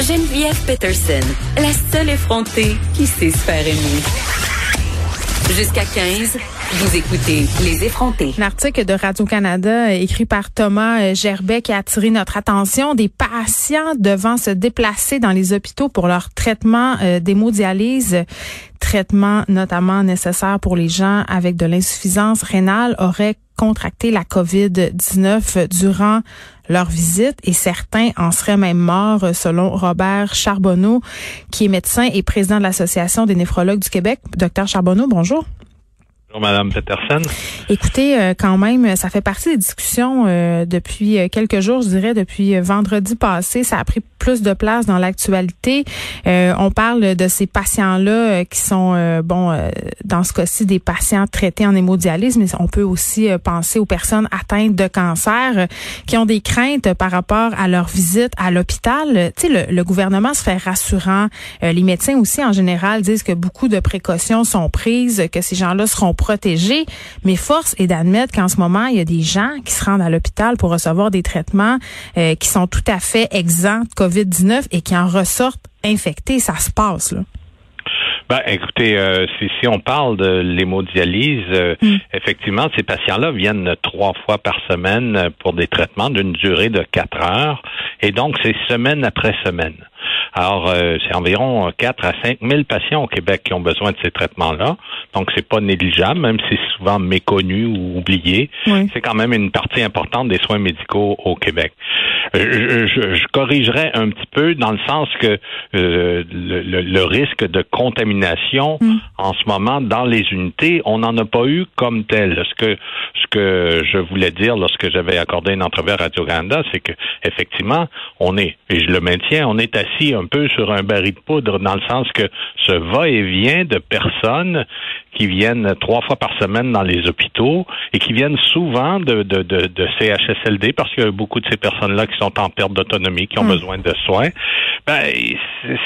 Geneviève Peterson, la seule effrontée qui sait se faire aimer. Jusqu'à 15, vous écoutez Les effrontés. Un article de Radio-Canada écrit par Thomas Gerbet qui a attiré notre attention. Des patients devant se déplacer dans les hôpitaux pour leur traitement euh, d'hémodialyse, traitement notamment nécessaire pour les gens avec de l'insuffisance rénale, auraient contracté la COVID-19 durant leur visite et certains en seraient même morts selon Robert Charbonneau qui est médecin et président de l'Association des néphrologues du Québec. Docteur Charbonneau, bonjour. Bonjour, Madame Peterson. Écoutez, euh, quand même, ça fait partie des discussions euh, depuis euh, quelques jours, je dirais, depuis vendredi passé. Ça a pris plus de place dans l'actualité. on parle de ces patients-là qui sont, bon, dans ce cas-ci, des patients traités en hémodialyse, mais on peut aussi penser aux personnes atteintes de cancer qui ont des craintes par rapport à leur visite à l'hôpital. Tu sais, le, le, gouvernement se fait rassurant. les médecins aussi, en général, disent que beaucoup de précautions sont prises, que ces gens-là seront protégés. Mais force est d'admettre qu'en ce moment, il y a des gens qui se rendent à l'hôpital pour recevoir des traitements euh, qui sont tout à fait exempts de COVID-19 et qui en ressortent infectés. Ça se passe, là. Ben, écoutez, euh, si, si, on parle de l'hémodialyse, euh, mm. effectivement, ces patients-là viennent trois fois par semaine pour des traitements d'une durée de quatre heures, et donc c'est semaine après semaine. Alors, euh, c'est environ 4 à 5 000 patients au Québec qui ont besoin de ces traitements-là. Donc, c'est pas négligeable, même si c'est souvent méconnu ou oublié. C'est quand même une partie importante des soins médicaux au Québec. Euh, je, je, corrigerais un petit peu dans le sens que euh, le, le, risque de contamination mm. en ce moment dans les unités, on n'en a pas eu comme tel. Ce que ce que je voulais dire lorsque j'avais accordé une entrevue à Radio Canada, c'est que effectivement, on est, et je le maintiens, on est assis un peu sur un baril de poudre dans le sens que ce va-et-vient de personnes qui viennent trois fois par semaine dans les hôpitaux et qui viennent souvent de, de, de, de CHSLD parce qu'il y a beaucoup de ces personnes-là qui sont en perte d'autonomie, qui ont hmm. besoin de soins. Ben,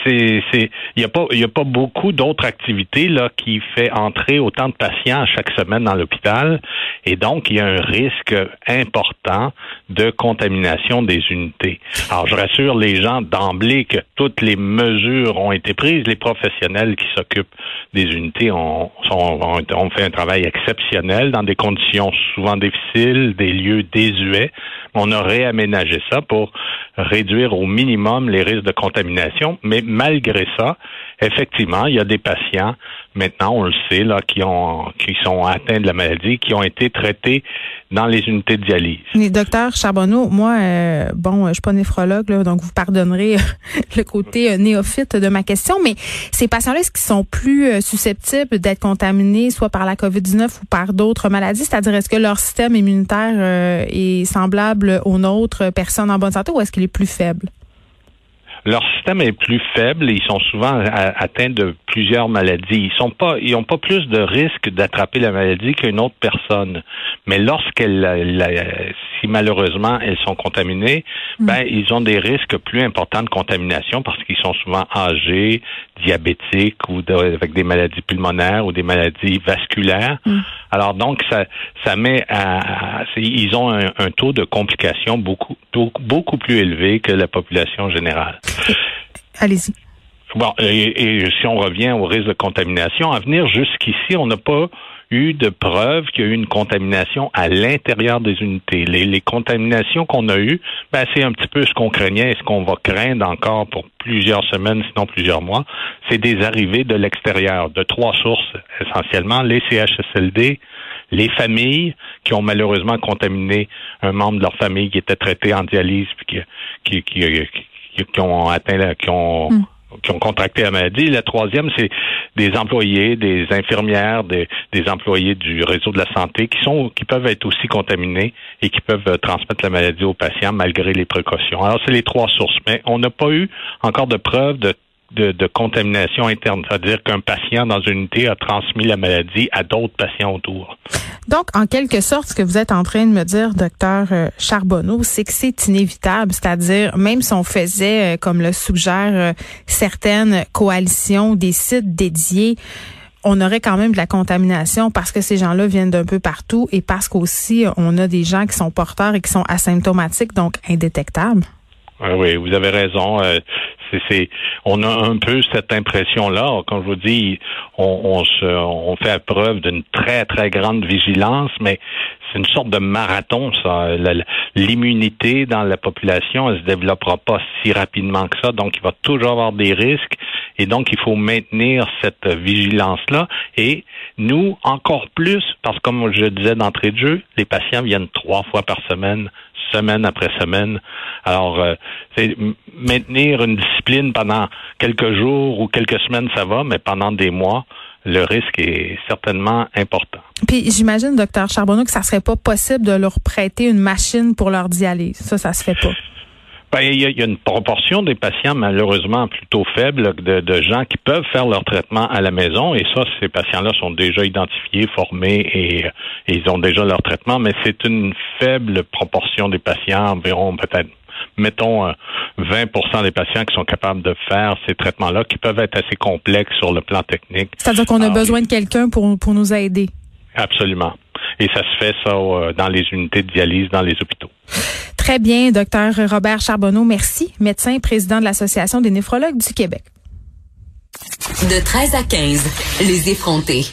c'est, c'est, il y a pas, il a pas beaucoup d'autres activités là qui fait entrer autant de patients à chaque semaine dans l'hôpital et donc il y a un risque important de contamination des unités. Alors je rassure les gens d'emblée que toutes les mesures ont été prises, les professionnels qui s'occupent des unités ont, ont, fait un travail exceptionnel dans des conditions souvent difficiles, des lieux désuets. On a réaménagé ça pour réduire au minimum les risques de contamination, mais malgré ça, effectivement, il y a des patients, maintenant on le sait, là, qui ont qui sont atteints de la maladie, qui ont été traités dans les unités de dialyse. Mais docteur Charbonneau, moi, euh, bon, je suis pas néphrologue, là, donc vous pardonnerez le côté euh, néophyte de ma question, mais ces patients-là, est-ce qu'ils sont plus euh, susceptibles d'être contaminés soit par la COVID-19 ou par d'autres maladies? C'est-à-dire, est-ce que leur système immunitaire est semblable aux nôtres, personnes en bonne santé, ou est-ce qu'il est plus faible? leur système est plus faible et ils sont souvent atteints de plusieurs maladies. Ils sont pas, ils ont pas plus de risque d'attraper la maladie qu'une autre personne. Mais lorsqu'elles, si malheureusement elles sont contaminées, mm. ben ils ont des risques plus importants de contamination parce qu'ils sont souvent âgés, diabétiques ou avec des maladies pulmonaires ou des maladies vasculaires. Mm. Alors donc ça, ça met à, ils ont un, un, taux de complications beaucoup, beaucoup plus élevé que la population générale. Allez-y. Bon, et, si on revient au risque de contamination, à venir jusqu'ici, on n'a pas eu de preuves qu'il y a eu une contamination à l'intérieur des unités. Les, contaminations qu'on a eues, ben, c'est un petit peu ce qu'on craignait et ce qu'on va craindre encore pour plusieurs semaines, sinon plusieurs mois. C'est des arrivées de l'extérieur, de trois sources essentiellement, les CHSLD, les familles qui ont malheureusement contaminé un membre de leur famille qui était traité en dialyse puis qui, qui, qui, qui ont atteint, qui ont, mm. Qui ont contracté la maladie. La troisième, c'est des employés, des infirmières, des, des, employés du réseau de la santé qui sont qui peuvent être aussi contaminés et qui peuvent euh, transmettre la maladie aux patients malgré les précautions. Alors, c'est les trois sources. Mais on n'a pas eu encore de preuves de de, contamination interne, c'est-à-dire qu'un patient dans une unité a transmis la maladie à d'autres patients autour. Donc, en quelque sorte, ce que vous êtes en train de me dire, docteur euh, Charbonneau, c'est que c'est inévitable, c'est-à-dire même si on faisait, euh, comme le suggèrent euh, certaines coalitions, des sites dédiés, on aurait quand même de la contamination parce que ces gens-là viennent d'un peu partout et parce qu'aussi on a des gens qui sont porteurs et qui sont asymptomatiques, donc indétectables. Oui, vous avez raison. C'est, on a un peu cette impression-là. Comme je vous dis, on, on, se, on fait preuve d'une très, très grande vigilance, mais c'est une sorte de marathon, ça. L'immunité dans la population, elle se développera pas si rapidement que ça, donc il va toujours avoir des risques, et donc il faut maintenir cette vigilance-là. Et nous, encore plus, parce que comme je disais d'entrée de jeu, les patients viennent trois fois par semaine semaine après semaine. Alors, euh, maintenir une discipline pendant quelques jours ou quelques semaines, ça va, mais pendant des mois, le risque est certainement important. Puis j'imagine, docteur Charbonneau, que ça serait pas possible de leur prêter une machine pour leur dialyse. Ça, ça se fait pas. Ben, il, y a, une proportion des patients malheureusement plutôt faible de, gens qui peuvent faire leur traitement à la maison et ça, ces patients-là sont déjà identifiés, formés et, ils ont déjà leur traitement, mais c'est une faible proportion des patients, environ peut-être mettons 20% euh, des patients qui sont capables de faire ces traitements-là, qui peuvent être assez complexes sur le plan technique. C'est-à-dire qu'on a besoin de quelqu'un pour, pour nous aider. Absolument. Et ça se fait ça euh, dans les unités de dialyse, dans les hôpitaux. Très bien, docteur Robert Charbonneau, merci, médecin, président de l'Association des néphrologues du Québec. De 13 à 15, les effrontés.